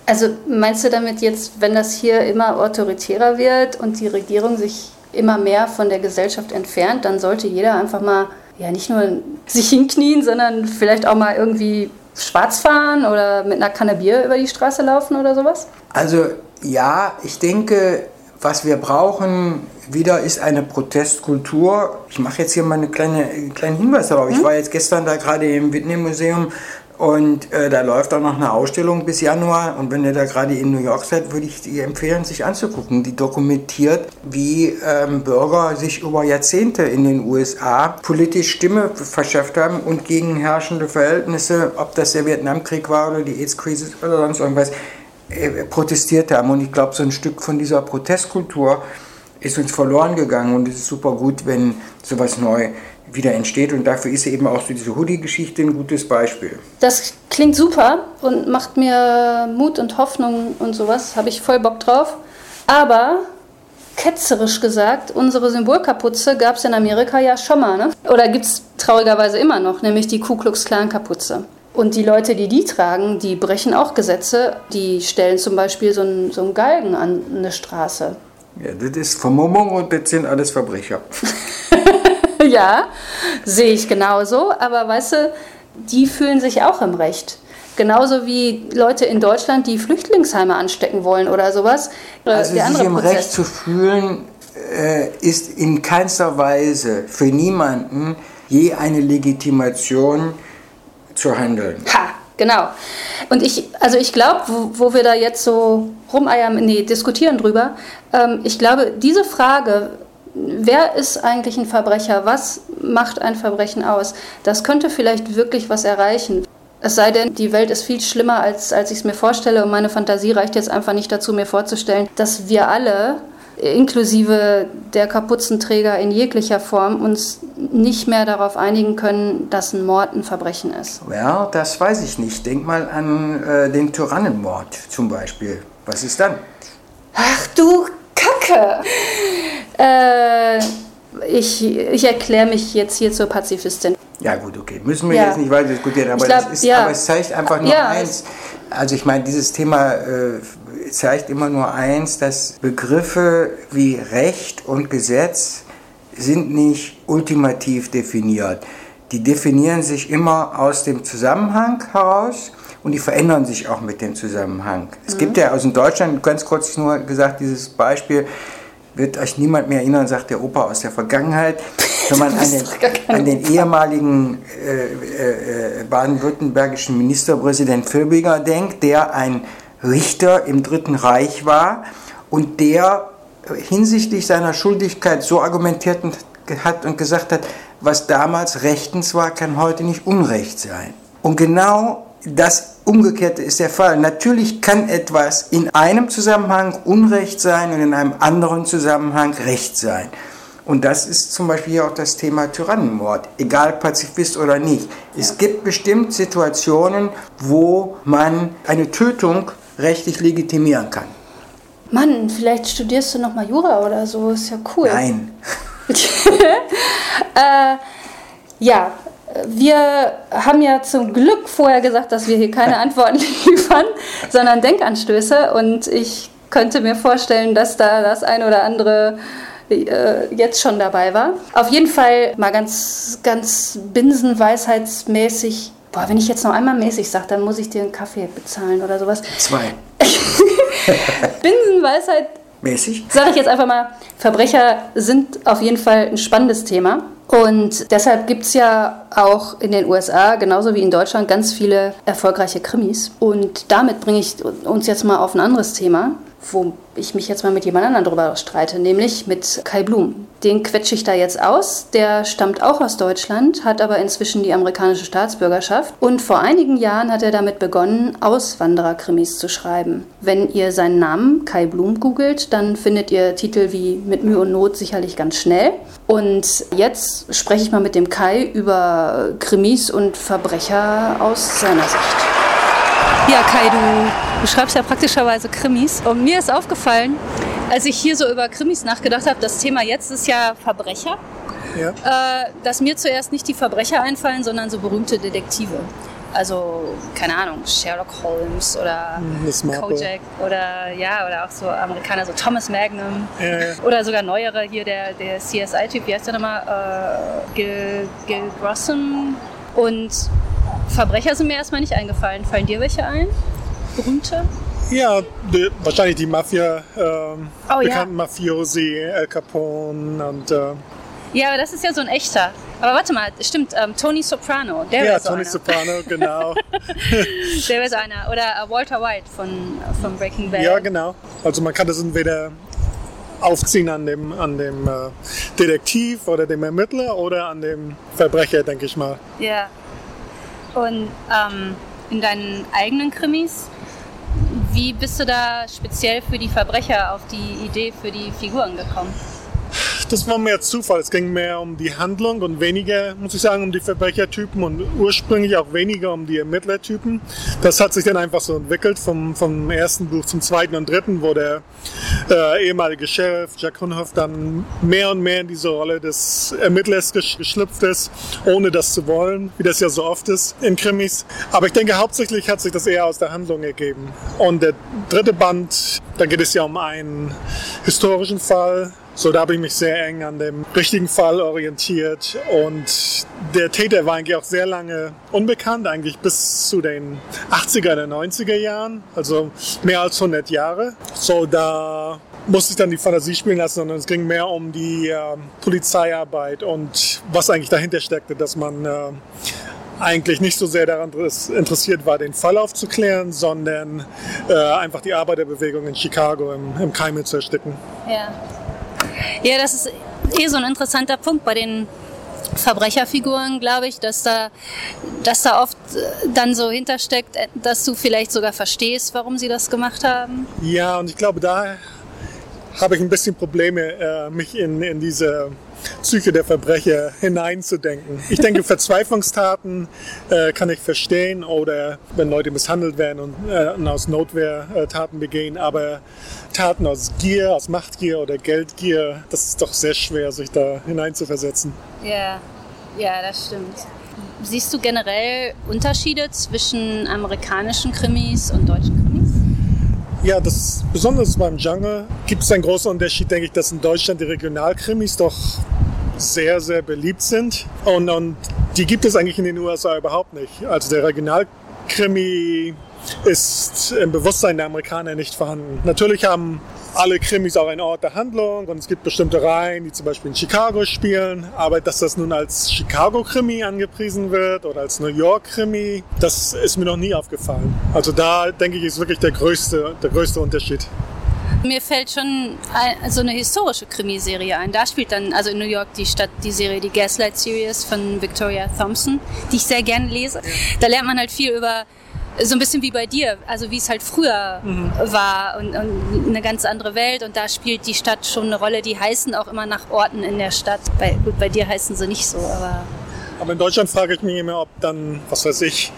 Also meinst du damit jetzt, wenn das hier immer autoritärer wird und die Regierung sich immer mehr von der Gesellschaft entfernt, dann sollte jeder einfach mal ja nicht nur sich hinknien, sondern vielleicht auch mal irgendwie schwarz fahren oder mit einer Kanne Bier über die Straße laufen oder sowas? Also ja, ich denke, was wir brauchen wieder ist eine Protestkultur. Ich mache jetzt hier mal einen kleine, kleinen Hinweis darauf. Ich hm? war jetzt gestern da gerade im Whitney Museum und äh, da läuft auch noch eine Ausstellung bis Januar. Und wenn ihr da gerade in New York seid, würde ich dir empfehlen, sich anzugucken. Die dokumentiert, wie ähm, Bürger sich über Jahrzehnte in den USA politisch Stimme verschafft haben und gegen herrschende Verhältnisse, ob das der Vietnamkrieg war oder die AIDS-Krise oder sonst irgendwas, äh, protestiert haben. Und ich glaube, so ein Stück von dieser Protestkultur ist uns verloren gegangen. Und es ist super gut, wenn sowas neu wieder entsteht. Und dafür ist eben auch so diese Hoodie-Geschichte ein gutes Beispiel. Das klingt super und macht mir Mut und Hoffnung und sowas. Habe ich voll Bock drauf. Aber ketzerisch gesagt, unsere Symbolkapuze gab es in Amerika ja schon mal. Ne? Oder gibt es traurigerweise immer noch, nämlich die Ku Klux Klan Kapuze. Und die Leute, die die tragen, die brechen auch Gesetze. Die stellen zum Beispiel so einen, so einen Galgen an eine Straße. Ja, das ist Vermummung und das sind alles Verbrecher. ja, sehe ich genauso. Aber weißt du, die fühlen sich auch im Recht. Genauso wie Leute in Deutschland, die Flüchtlingsheime anstecken wollen oder sowas. Also Der sich im Prozess. Recht zu fühlen, äh, ist in keinster Weise für niemanden je eine Legitimation zu handeln. Ha, genau. Und ich, also ich glaube, wo, wo, wir da jetzt so rumeiern, nee, diskutieren drüber, ähm, ich glaube, diese Frage wer ist eigentlich ein Verbrecher? Was macht ein Verbrechen aus? Das könnte vielleicht wirklich was erreichen. Es sei denn, die Welt ist viel schlimmer, als, als ich es mir vorstelle und meine Fantasie reicht jetzt einfach nicht dazu, mir vorzustellen, dass wir alle, inklusive der Kapuzenträger in jeglicher Form, uns nicht mehr darauf einigen können, dass ein Mord ein Verbrechen ist. Ja, das weiß ich nicht. Denk mal an äh, den Tyrannenmord zum Beispiel. Was ist dann? Ach du Kacke! Äh, ich ich erkläre mich jetzt hier zur Pazifistin. Ja gut, okay. Müssen wir ja. jetzt nicht weiter diskutieren, aber, glaub, ist, ja. aber es zeigt einfach nur ja, eins. Also ich meine, dieses Thema äh, zeigt immer nur eins, dass Begriffe wie Recht und Gesetz sind nicht ultimativ definiert. Die definieren sich immer aus dem Zusammenhang heraus und die verändern sich auch mit dem Zusammenhang. Es mhm. gibt ja aus Deutschland, ganz kurz nur gesagt, dieses Beispiel, wird euch niemand mehr erinnern, sagt der Opa aus der Vergangenheit. Wenn man an den, an den ehemaligen äh, äh, baden-württembergischen Ministerpräsident Filbiger denkt, der ein Richter im Dritten Reich war und der hinsichtlich seiner Schuldigkeit so argumentiert hat und gesagt hat, was damals rechtens war, kann heute nicht Unrecht sein. Und genau das Umgekehrte ist der Fall. Natürlich kann etwas in einem Zusammenhang Unrecht sein und in einem anderen Zusammenhang Recht sein. Und das ist zum Beispiel hier auch das Thema Tyrannenmord, egal Pazifist oder nicht. Es gibt bestimmt Situationen, wo man eine Tötung rechtlich legitimieren kann. Mann, vielleicht studierst du noch mal Jura oder so, ist ja cool. Nein. äh, ja, wir haben ja zum Glück vorher gesagt, dass wir hier keine Antworten liefern, sondern Denkanstöße. Und ich könnte mir vorstellen, dass da das ein oder andere äh, jetzt schon dabei war. Auf jeden Fall mal ganz, ganz binsenweisheitsmäßig. Boah, wenn ich jetzt noch einmal mäßig sage, dann muss ich dir einen Kaffee bezahlen oder sowas. Zwei. Binsenweisheit. Mäßig? Sage ich jetzt einfach mal, Verbrecher sind auf jeden Fall ein spannendes Thema. Und deshalb gibt es ja auch in den USA, genauso wie in Deutschland, ganz viele erfolgreiche Krimis. Und damit bringe ich uns jetzt mal auf ein anderes Thema wo ich mich jetzt mal mit jemand anderem drüber streite, nämlich mit Kai Blum. Den quetsche ich da jetzt aus. Der stammt auch aus Deutschland, hat aber inzwischen die amerikanische Staatsbürgerschaft. Und vor einigen Jahren hat er damit begonnen, Auswandererkrimis zu schreiben. Wenn ihr seinen Namen Kai Blum googelt, dann findet ihr Titel wie Mit Mühe und Not sicherlich ganz schnell. Und jetzt spreche ich mal mit dem Kai über Krimis und Verbrecher aus seiner Sicht. Ja, Kai, du, du schreibst ja praktischerweise Krimis. Und mir ist aufgefallen, als ich hier so über Krimis nachgedacht habe, das Thema jetzt ist ja Verbrecher. Ja. Äh, dass mir zuerst nicht die Verbrecher einfallen, sondern so berühmte Detektive. Also, keine Ahnung, Sherlock Holmes oder Kojak oder ja, oder auch so Amerikaner, so Thomas Magnum. Ja, ja. Oder sogar neuere hier, der, der CSI-Typ, wie heißt der nochmal? Äh, Gil, Gil Grossum. Und Verbrecher sind mir erstmal nicht eingefallen. Fallen dir welche ein? Berühmte? Ja, die, wahrscheinlich die Mafia, ähm, oh, bekannten ja. Mafiosi, El Capone und. Äh, ja, aber das ist ja so ein echter. Aber warte mal, stimmt, ähm, Tony Soprano, der Ja, so Tony einer. Soprano, genau. der wäre so einer. Oder äh, Walter White von, von Breaking Bad. Ja, genau. Also man kann das entweder aufziehen an dem, an dem äh, Detektiv oder dem Ermittler oder an dem Verbrecher, denke ich mal. Ja. Und ähm, in deinen eigenen Krimis, wie bist du da speziell für die Verbrecher auf die Idee für die Figuren gekommen? Das war mehr Zufall. Es ging mehr um die Handlung und weniger, muss ich sagen, um die Verbrechertypen und ursprünglich auch weniger um die Ermittlertypen. Das hat sich dann einfach so entwickelt vom, vom ersten Buch zum zweiten und dritten, wo der äh, ehemalige Sheriff Jack Hunhoff dann mehr und mehr in diese Rolle des Ermittlers geschlüpft ist, ohne das zu wollen, wie das ja so oft ist in Krimis. Aber ich denke, hauptsächlich hat sich das eher aus der Handlung ergeben. Und der dritte Band, da geht es ja um einen historischen Fall, so, da habe ich mich sehr eng an dem richtigen Fall orientiert und der Täter war eigentlich auch sehr lange unbekannt, eigentlich bis zu den 80er oder 90er Jahren, also mehr als 100 Jahre. So, da musste ich dann die Fantasie spielen lassen, sondern es ging mehr um die äh, Polizeiarbeit und was eigentlich dahinter steckte, dass man äh, eigentlich nicht so sehr daran interessiert war, den Fall aufzuklären, sondern äh, einfach die Arbeiterbewegung in Chicago im, im Keime zu ersticken. Ja. Ja, das ist eh so ein interessanter Punkt bei den Verbrecherfiguren, glaube ich, dass da, dass da oft äh, dann so hintersteckt, äh, dass du vielleicht sogar verstehst, warum sie das gemacht haben. Ja, und ich glaube, da habe ich ein bisschen Probleme, äh, mich in, in diese Psyche der Verbrecher hineinzudenken. Ich denke, Verzweiflungstaten äh, kann ich verstehen oder wenn Leute misshandelt werden und, äh, und aus Notwehr äh, Taten begehen, aber Taten aus Gier, aus Machtgier oder Geldgier, das ist doch sehr schwer, sich da hineinzuversetzen. Ja, ja, das stimmt. Siehst du generell Unterschiede zwischen amerikanischen Krimis und deutschen Krimis? Ja, das besonders beim Genre gibt es einen großen Unterschied, denke ich, dass in Deutschland die Regionalkrimis doch sehr, sehr beliebt sind. Und, und die gibt es eigentlich in den USA überhaupt nicht. Also der Regionalkrimi ist im Bewusstsein der Amerikaner nicht vorhanden. Natürlich haben alle Krimis auch einen Ort der Handlung und es gibt bestimmte Reihen, die zum Beispiel in Chicago spielen, aber dass das nun als Chicago-Krimi angepriesen wird oder als New York-Krimi, das ist mir noch nie aufgefallen. Also da denke ich, ist wirklich der größte, der größte Unterschied. Mir fällt schon so eine historische Krimiserie ein. Da spielt dann, also in New York, die Stadt, die Serie, die Gaslight Series von Victoria Thompson, die ich sehr gerne lese. Da lernt man halt viel über so ein bisschen wie bei dir, also wie es halt früher mhm. war und, und, eine ganz andere Welt und da spielt die Stadt schon eine Rolle. Die heißen auch immer nach Orten in der Stadt. Bei, gut, bei dir heißen sie nicht so, aber. Aber in Deutschland frage ich mich immer, ob dann, was weiß ich,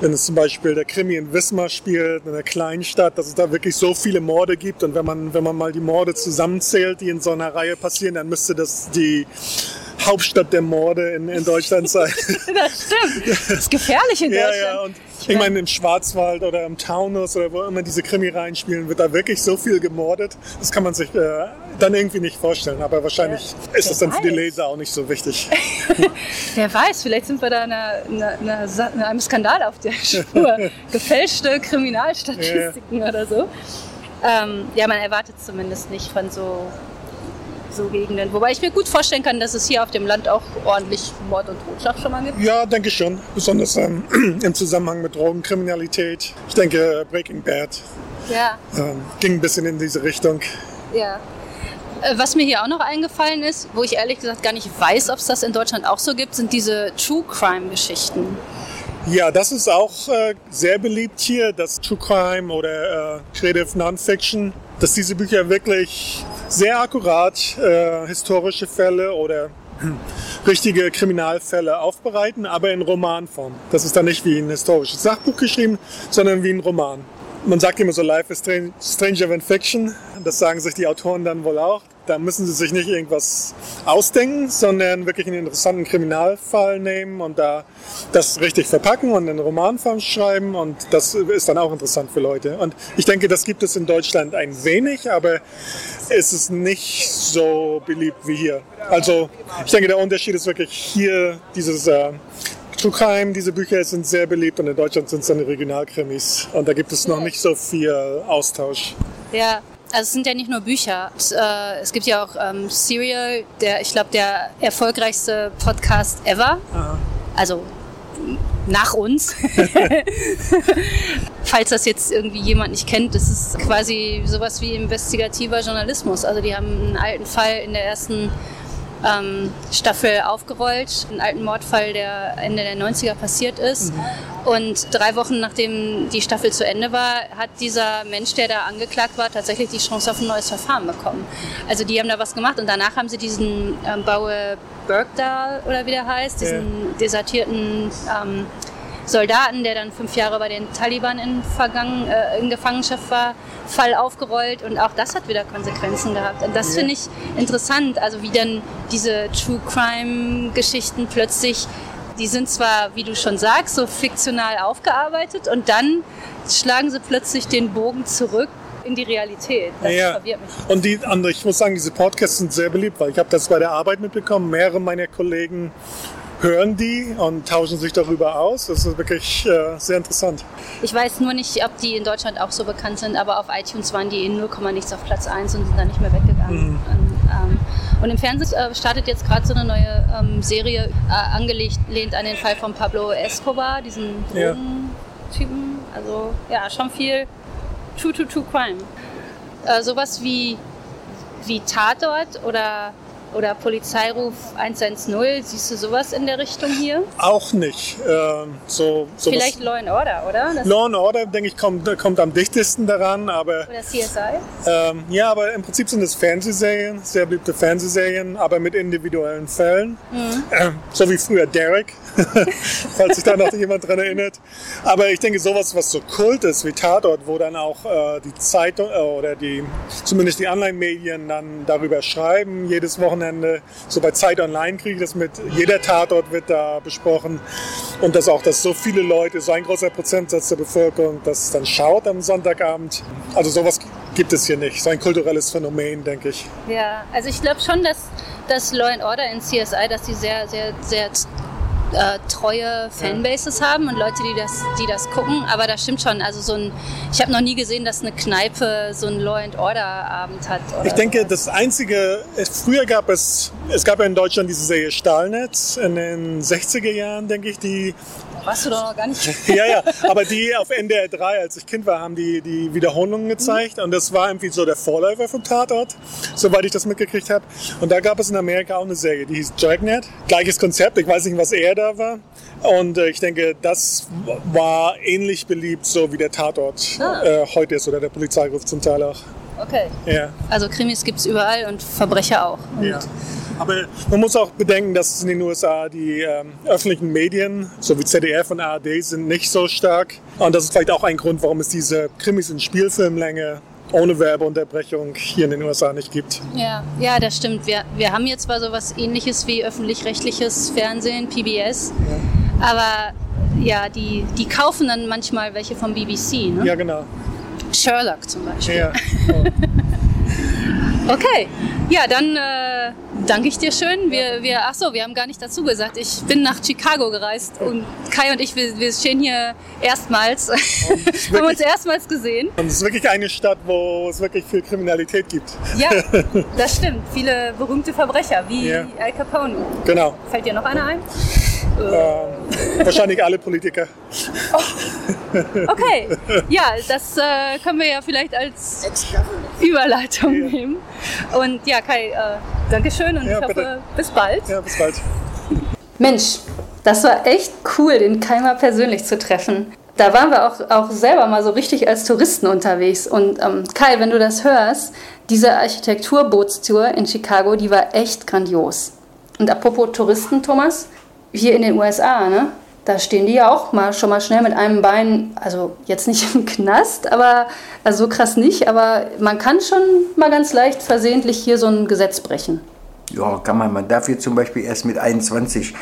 wenn es zum Beispiel der Krimi in Wismar spielt, in einer kleinen Stadt, dass es da wirklich so viele Morde gibt und wenn man, wenn man mal die Morde zusammenzählt, die in so einer Reihe passieren, dann müsste das die Hauptstadt der Morde in, in Deutschland sein. das stimmt. Das ist gefährlich in Deutschland. Ja, ja, und ich meine, im Schwarzwald oder im Taunus oder wo immer diese Krimi reinspielen, wird da wirklich so viel gemordet. Das kann man sich äh, dann irgendwie nicht vorstellen. Aber wahrscheinlich ja, ist das dann weiß. für die Leser auch nicht so wichtig. Wer weiß, vielleicht sind wir da einer, einer, einer, einem Skandal auf der Spur. Gefälschte Kriminalstatistiken ja. oder so. Ähm, ja, man erwartet zumindest nicht von so so Gegenden. Wobei ich mir gut vorstellen kann, dass es hier auf dem Land auch ordentlich Mord und Totschlag schon mal gibt. Ja, denke ich schon. Besonders ähm, im Zusammenhang mit Drogenkriminalität. Ich denke, Breaking Bad ja. ähm, ging ein bisschen in diese Richtung. Ja. Äh, was mir hier auch noch eingefallen ist, wo ich ehrlich gesagt gar nicht weiß, ob es das in Deutschland auch so gibt, sind diese True Crime Geschichten. Ja, das ist auch äh, sehr beliebt hier, das True Crime oder äh, Creative Nonfiction, dass diese Bücher wirklich sehr akkurat äh, historische Fälle oder richtige Kriminalfälle aufbereiten, aber in Romanform. Das ist dann nicht wie ein historisches Sachbuch geschrieben, sondern wie ein Roman. Man sagt immer so, Life is stranger than fiction. Das sagen sich die Autoren dann wohl auch. Da müssen sie sich nicht irgendwas ausdenken, sondern wirklich einen interessanten Kriminalfall nehmen und da das richtig verpacken und einen Romanform schreiben und das ist dann auch interessant für Leute. Und ich denke, das gibt es in Deutschland ein wenig, aber es ist nicht so beliebt wie hier. Also ich denke, der Unterschied ist wirklich hier dieses äh, True Crime, diese Bücher sind sehr beliebt und in Deutschland sind es dann Regionalkrimis und da gibt es noch nicht so viel Austausch. Ja, also es sind ja nicht nur Bücher. Es, äh, es gibt ja auch ähm, Serial, der, ich glaube, der erfolgreichste Podcast ever. Aha. Also nach uns. Falls das jetzt irgendwie jemand nicht kennt, das ist quasi sowas wie investigativer Journalismus. Also die haben einen alten Fall in der ersten ähm, Staffel aufgerollt, einen alten Mordfall, der Ende der 90er passiert ist. Mhm. Und drei Wochen nachdem die Staffel zu Ende war, hat dieser Mensch, der da angeklagt war, tatsächlich die Chance auf ein neues Verfahren bekommen. Also die haben da was gemacht und danach haben sie diesen ähm, Baue Bergdahl oder wie der heißt, diesen ja. desertierten ähm, Soldaten, der dann fünf Jahre bei den Taliban in, Vergangen, äh, in Gefangenschaft war, Fall aufgerollt und auch das hat wieder Konsequenzen gehabt. Und das ja. finde ich interessant, also wie dann diese True Crime Geschichten plötzlich, die sind zwar, wie du schon sagst, so fiktional aufgearbeitet und dann schlagen sie plötzlich den Bogen zurück in die Realität. Das ja. verwirrt mich. Und die andere, ich muss sagen, diese Podcasts sind sehr beliebt, weil ich habe das bei der Arbeit mitbekommen. Mehrere meiner Kollegen hören die und tauschen sich darüber aus. Das ist wirklich äh, sehr interessant. Ich weiß nur nicht, ob die in Deutschland auch so bekannt sind, aber auf iTunes waren die in 0, nichts auf Platz 1 und sind dann nicht mehr weggegangen. Mhm. Und, ähm, und, im Fernsehen äh, startet jetzt gerade so eine neue ähm, Serie, äh, angelehnt an den Fall von Pablo Escobar, diesen Drogentypen. Ja. Also ja, schon viel True to True Crime. Äh, sowas wie, wie Tatort oder oder Polizeiruf 110? Siehst du sowas in der Richtung hier? Auch nicht. Ähm, so, Vielleicht Law and Order, oder? Das Law and Order, denke ich, kommt, kommt am dichtesten daran. Aber, oder CSI? Ähm, ja, aber im Prinzip sind es Fernsehserien, sehr beliebte Fernsehserien, aber mit individuellen Fällen. Mhm. Ähm, so wie früher Derek, falls sich da noch jemand dran erinnert. Aber ich denke, sowas, was so Kult ist wie Tatort, wo dann auch äh, die Zeitung äh, oder die, zumindest die Online-Medien dann darüber schreiben, jedes Wochenende. So bei Zeit Online kriege ich das mit. Jeder Tatort wird da besprochen. Und dass auch, dass so viele Leute, so ein großer Prozentsatz der Bevölkerung das dann schaut am Sonntagabend. Also sowas gibt es hier nicht. So ein kulturelles Phänomen, denke ich. Ja, also ich glaube schon, dass das Law and Order in CSI, dass die sehr, sehr, sehr äh, treue Fanbases ja. haben und Leute, die das, die das gucken. Aber das stimmt schon. Also so ein, ich habe noch nie gesehen, dass eine Kneipe so einen Law and Order Abend hat. ich denke, sowas. das einzige, früher gab es, es gab ja in Deutschland diese Serie Stahlnetz in den 60er Jahren, denke ich, die warst du doch noch gar nicht. ja, ja, aber die auf NDR 3, als ich Kind war, haben die die Wiederholungen gezeigt mhm. und das war irgendwie so der Vorläufer vom Tatort, soweit ich das mitgekriegt habe. Und da gab es in Amerika auch eine Serie, die hieß Dragnet. Gleiches Konzept, ich weiß nicht, was er da war. Und äh, ich denke, das war ähnlich beliebt, so wie der Tatort ah. äh, heute ist oder der Polizeiruf zum Teil auch. Okay. Ja. Also Krimis gibt es überall und Verbrecher auch. Und ja. Aber man muss auch bedenken, dass in den USA die ähm, öffentlichen Medien, so wie ZDF und ARD, sind nicht so stark. Und das ist vielleicht auch ein Grund, warum es diese Krimis in Spielfilmlänge ohne Werbeunterbrechung hier in den USA nicht gibt. Ja, ja, das stimmt. Wir, wir haben jetzt zwar so etwas ähnliches wie öffentlich-rechtliches Fernsehen, PBS, ja. aber ja, die, die kaufen dann manchmal welche vom BBC. Ne? Ja, genau. Sherlock zum Beispiel. Ja. Oh. okay, ja, dann äh, danke ich dir schön. Wir, wir, ach so, wir haben gar nicht dazu gesagt. Ich bin nach Chicago gereist und Kai und ich, wir, wir stehen hier erstmals, haben uns erstmals gesehen. Und es ist wirklich eine Stadt, wo es wirklich viel Kriminalität gibt. Ja, das stimmt. Viele berühmte Verbrecher wie ja. Al Capone. Genau. Fällt dir noch einer ein? Äh, wahrscheinlich alle Politiker. Oh. Okay, ja, das äh, können wir ja vielleicht als Überleitung ja. nehmen. Und ja, Kai, äh, Dankeschön und ja, ich hoffe, bitte. bis bald. Ja, bis bald. Mensch, das war echt cool, den Kai mal persönlich zu treffen. Da waren wir auch, auch selber mal so richtig als Touristen unterwegs. Und ähm, Kai, wenn du das hörst, diese Architekturbootstour in Chicago, die war echt grandios. Und apropos Touristen, Thomas, hier in den USA, ne? Da stehen die ja auch mal schon mal schnell mit einem Bein, also jetzt nicht im Knast, aber also so krass nicht, aber man kann schon mal ganz leicht versehentlich hier so ein Gesetz brechen. Ja, kann man. Man darf hier zum Beispiel erst mit 21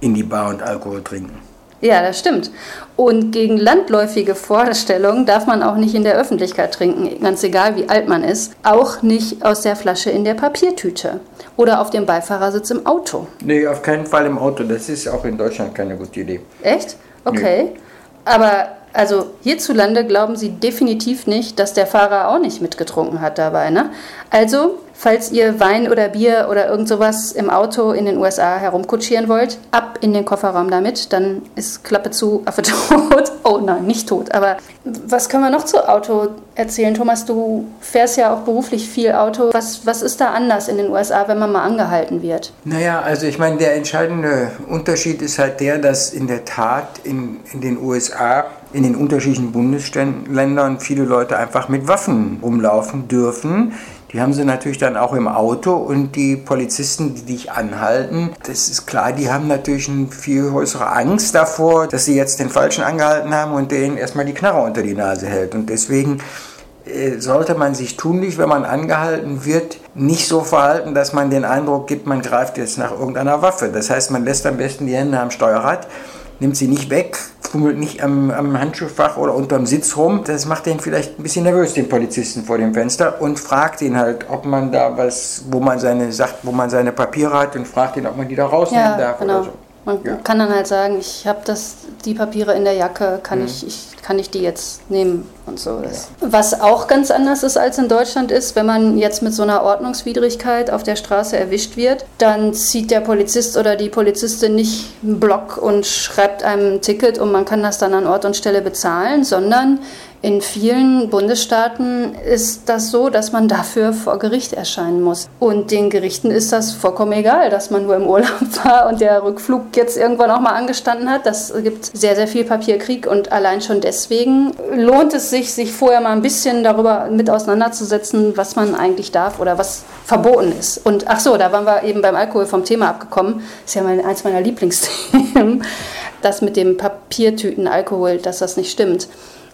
in die Bar und Alkohol trinken. Ja, das stimmt. Und gegen landläufige Vorstellungen darf man auch nicht in der Öffentlichkeit trinken, ganz egal wie alt man ist. Auch nicht aus der Flasche in der Papiertüte oder auf dem Beifahrersitz im Auto. Nee, auf keinen Fall im Auto. Das ist auch in Deutschland keine gute Idee. Echt? Okay. Nee. Aber also hierzulande glauben sie definitiv nicht, dass der Fahrer auch nicht mitgetrunken hat dabei. Ne? Also Falls ihr Wein oder Bier oder irgend sowas im Auto in den USA herumkutschieren wollt, ab in den Kofferraum damit, dann ist Klappe zu, Affe tot. Oh nein, nicht tot. Aber was können wir noch zu Auto erzählen? Thomas, du fährst ja auch beruflich viel Auto. Was, was ist da anders in den USA, wenn man mal angehalten wird? Naja, also ich meine, der entscheidende Unterschied ist halt der, dass in der Tat in, in den USA in den unterschiedlichen Bundesländern viele Leute einfach mit Waffen rumlaufen dürfen die haben sie natürlich dann auch im Auto und die Polizisten, die dich anhalten, das ist klar, die haben natürlich eine viel größere Angst davor, dass sie jetzt den Falschen angehalten haben und denen erstmal die Knarre unter die Nase hält. Und deswegen äh, sollte man sich tunlich, wenn man angehalten wird, nicht so verhalten, dass man den Eindruck gibt, man greift jetzt nach irgendeiner Waffe. Das heißt, man lässt am besten die Hände am Steuerrad, nimmt sie nicht weg, fummelt nicht am, am Handschuhfach oder unterm Sitz rum. Das macht den vielleicht ein bisschen nervös, den Polizisten vor dem Fenster, und fragt ihn halt, ob man da was, wo man seine, sagt, wo man seine Papiere hat und fragt ihn, ob man die da rausnehmen ja, darf genau. oder so. Man ja. kann dann halt sagen, ich habe die Papiere in der Jacke, kann, mhm. ich, ich, kann ich die jetzt nehmen und so. Ja. Was auch ganz anders ist als in Deutschland ist, wenn man jetzt mit so einer Ordnungswidrigkeit auf der Straße erwischt wird, dann zieht der Polizist oder die Polizistin nicht einen Block und schreibt einem ein Ticket und man kann das dann an Ort und Stelle bezahlen, sondern in vielen Bundesstaaten ist das so, dass man dafür vor Gericht erscheinen muss. Und den Gerichten ist das vollkommen egal, dass man nur im Urlaub war und der Rückflug jetzt irgendwann auch mal angestanden hat. Das gibt sehr, sehr viel Papierkrieg und allein schon deswegen lohnt es sich, sich vorher mal ein bisschen darüber mit auseinanderzusetzen, was man eigentlich darf oder was verboten ist. Und ach so, da waren wir eben beim Alkohol vom Thema abgekommen. Das ist ja mein, eins meiner Lieblingsthemen das mit dem Papiertüten-Alkohol, dass das nicht stimmt.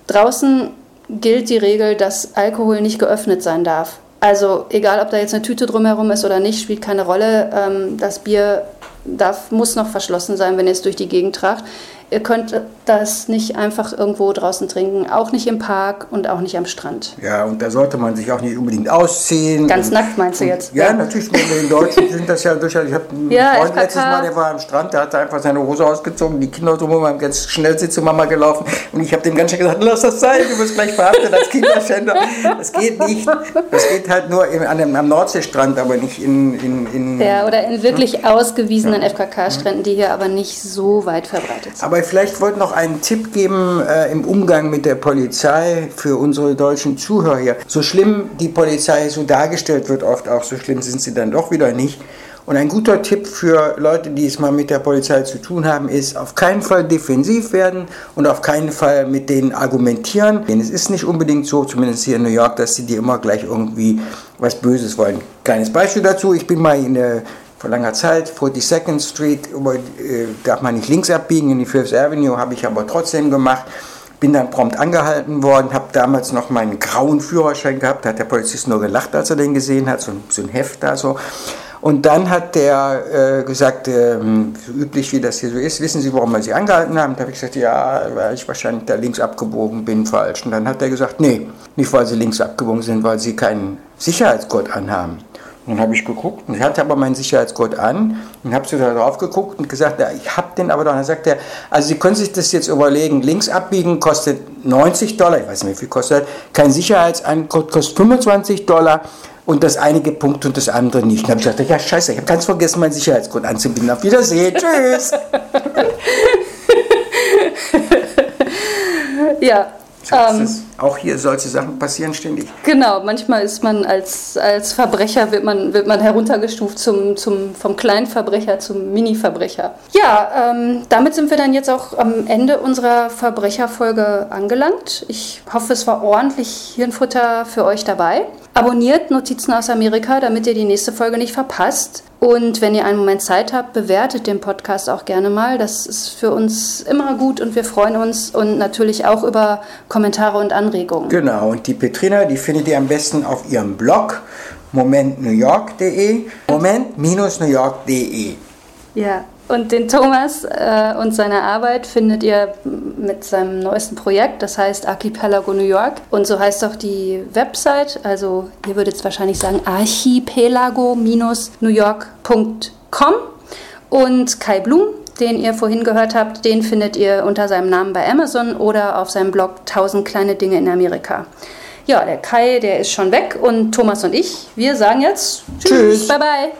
Draußen gilt die Regel, dass Alkohol nicht geöffnet sein darf. Also egal, ob da jetzt eine Tüte drumherum ist oder nicht, spielt keine Rolle. Ähm, das Bier darf, muss noch verschlossen sein, wenn ihr es durch die Gegend tragt. Ihr könnt das nicht einfach irgendwo draußen trinken, auch nicht im Park und auch nicht am Strand. Ja, und da sollte man sich auch nicht unbedingt ausziehen. Ganz und, nackt meinst du jetzt? Ja, ja. natürlich. In Deutschen sind das ja durchaus. Ich habe einen ja, Freund FKK. letztes Mal, der war am Strand, der hatte einfach seine Hose ausgezogen, die Kinder drumherum haben ganz schnell sind zu Mama gelaufen und ich habe dem ganz schnell gesagt, lass das sein, du wirst gleich verhaftet als Kinderschänder. Das geht nicht. Das geht halt nur in, an dem, am Nordseestrand, aber nicht in, in, in Ja, oder in wirklich hm? ausgewiesenen ja. FKK-Stränden, die hier aber nicht so weit verbreitet sind. Aber vielleicht wollte noch einen Tipp geben äh, im Umgang mit der Polizei für unsere deutschen Zuhörer hier. So schlimm die Polizei so dargestellt wird, oft auch so schlimm sind sie dann doch wieder nicht. Und ein guter Tipp für Leute, die es mal mit der Polizei zu tun haben, ist auf keinen Fall defensiv werden und auf keinen Fall mit denen argumentieren. Denn es ist nicht unbedingt so, zumindest hier in New York, dass sie dir immer gleich irgendwie was Böses wollen. Kleines Beispiel dazu, ich bin mal in der vor langer Zeit, 42nd Street, über, äh, darf man nicht links abbiegen in die Fifth Avenue, habe ich aber trotzdem gemacht. Bin dann prompt angehalten worden, habe damals noch meinen grauen Führerschein gehabt, hat der Polizist nur gelacht, als er den gesehen hat, so, so ein Heft da so. Und dann hat der äh, gesagt, äh, so üblich wie das hier so ist, wissen Sie, warum wir Sie angehalten haben? Da habe ich gesagt, ja, weil ich wahrscheinlich da links abgebogen bin, falsch. Und dann hat er gesagt, nee, nicht weil Sie links abgebogen sind, weil Sie keinen Sicherheitsgurt anhaben. Dann habe ich geguckt und ich hatte aber meinen Sicherheitsgurt an und habe so da drauf geguckt und gesagt, ja, ich habe den aber doch. Dann sagt er, also Sie können sich das jetzt überlegen, links abbiegen kostet 90 Dollar, ich weiß nicht, wie viel kostet, kein Sicherheitsgurt kostet 25 Dollar und das einige Punkt und das andere nicht. Dann habe ich gesagt, ja scheiße, ich habe ganz vergessen, meinen Sicherheitsgurt anzubinden. Auf Wiedersehen, tschüss. ja, ähm, auch hier solche Sachen passieren ständig. Genau, manchmal ist man als, als Verbrecher, wird man, wird man heruntergestuft zum, zum, vom Kleinverbrecher zum Mini-Verbrecher. Ja, ähm, damit sind wir dann jetzt auch am Ende unserer Verbrecherfolge angelangt. Ich hoffe, es war ordentlich Hirnfutter für euch dabei. Abonniert Notizen aus Amerika, damit ihr die nächste Folge nicht verpasst. Und wenn ihr einen Moment Zeit habt, bewertet den Podcast auch gerne mal. Das ist für uns immer gut und wir freuen uns und natürlich auch über Kommentare und Anregungen. Genau, und die Petrina, die findet ihr am besten auf ihrem Blog momentnewyork.de, moment-newyork.de. Ja, und den Thomas äh, und seine Arbeit findet ihr mit seinem neuesten Projekt, das heißt Archipelago New York. Und so heißt auch die Website. Also ihr würdet jetzt wahrscheinlich sagen archipelago-newyork.com. Und Kai Blum, den ihr vorhin gehört habt, den findet ihr unter seinem Namen bei Amazon oder auf seinem Blog 1000 kleine Dinge in Amerika. Ja, der Kai, der ist schon weg und Thomas und ich, wir sagen jetzt Tschüss, Tschüss. bye bye.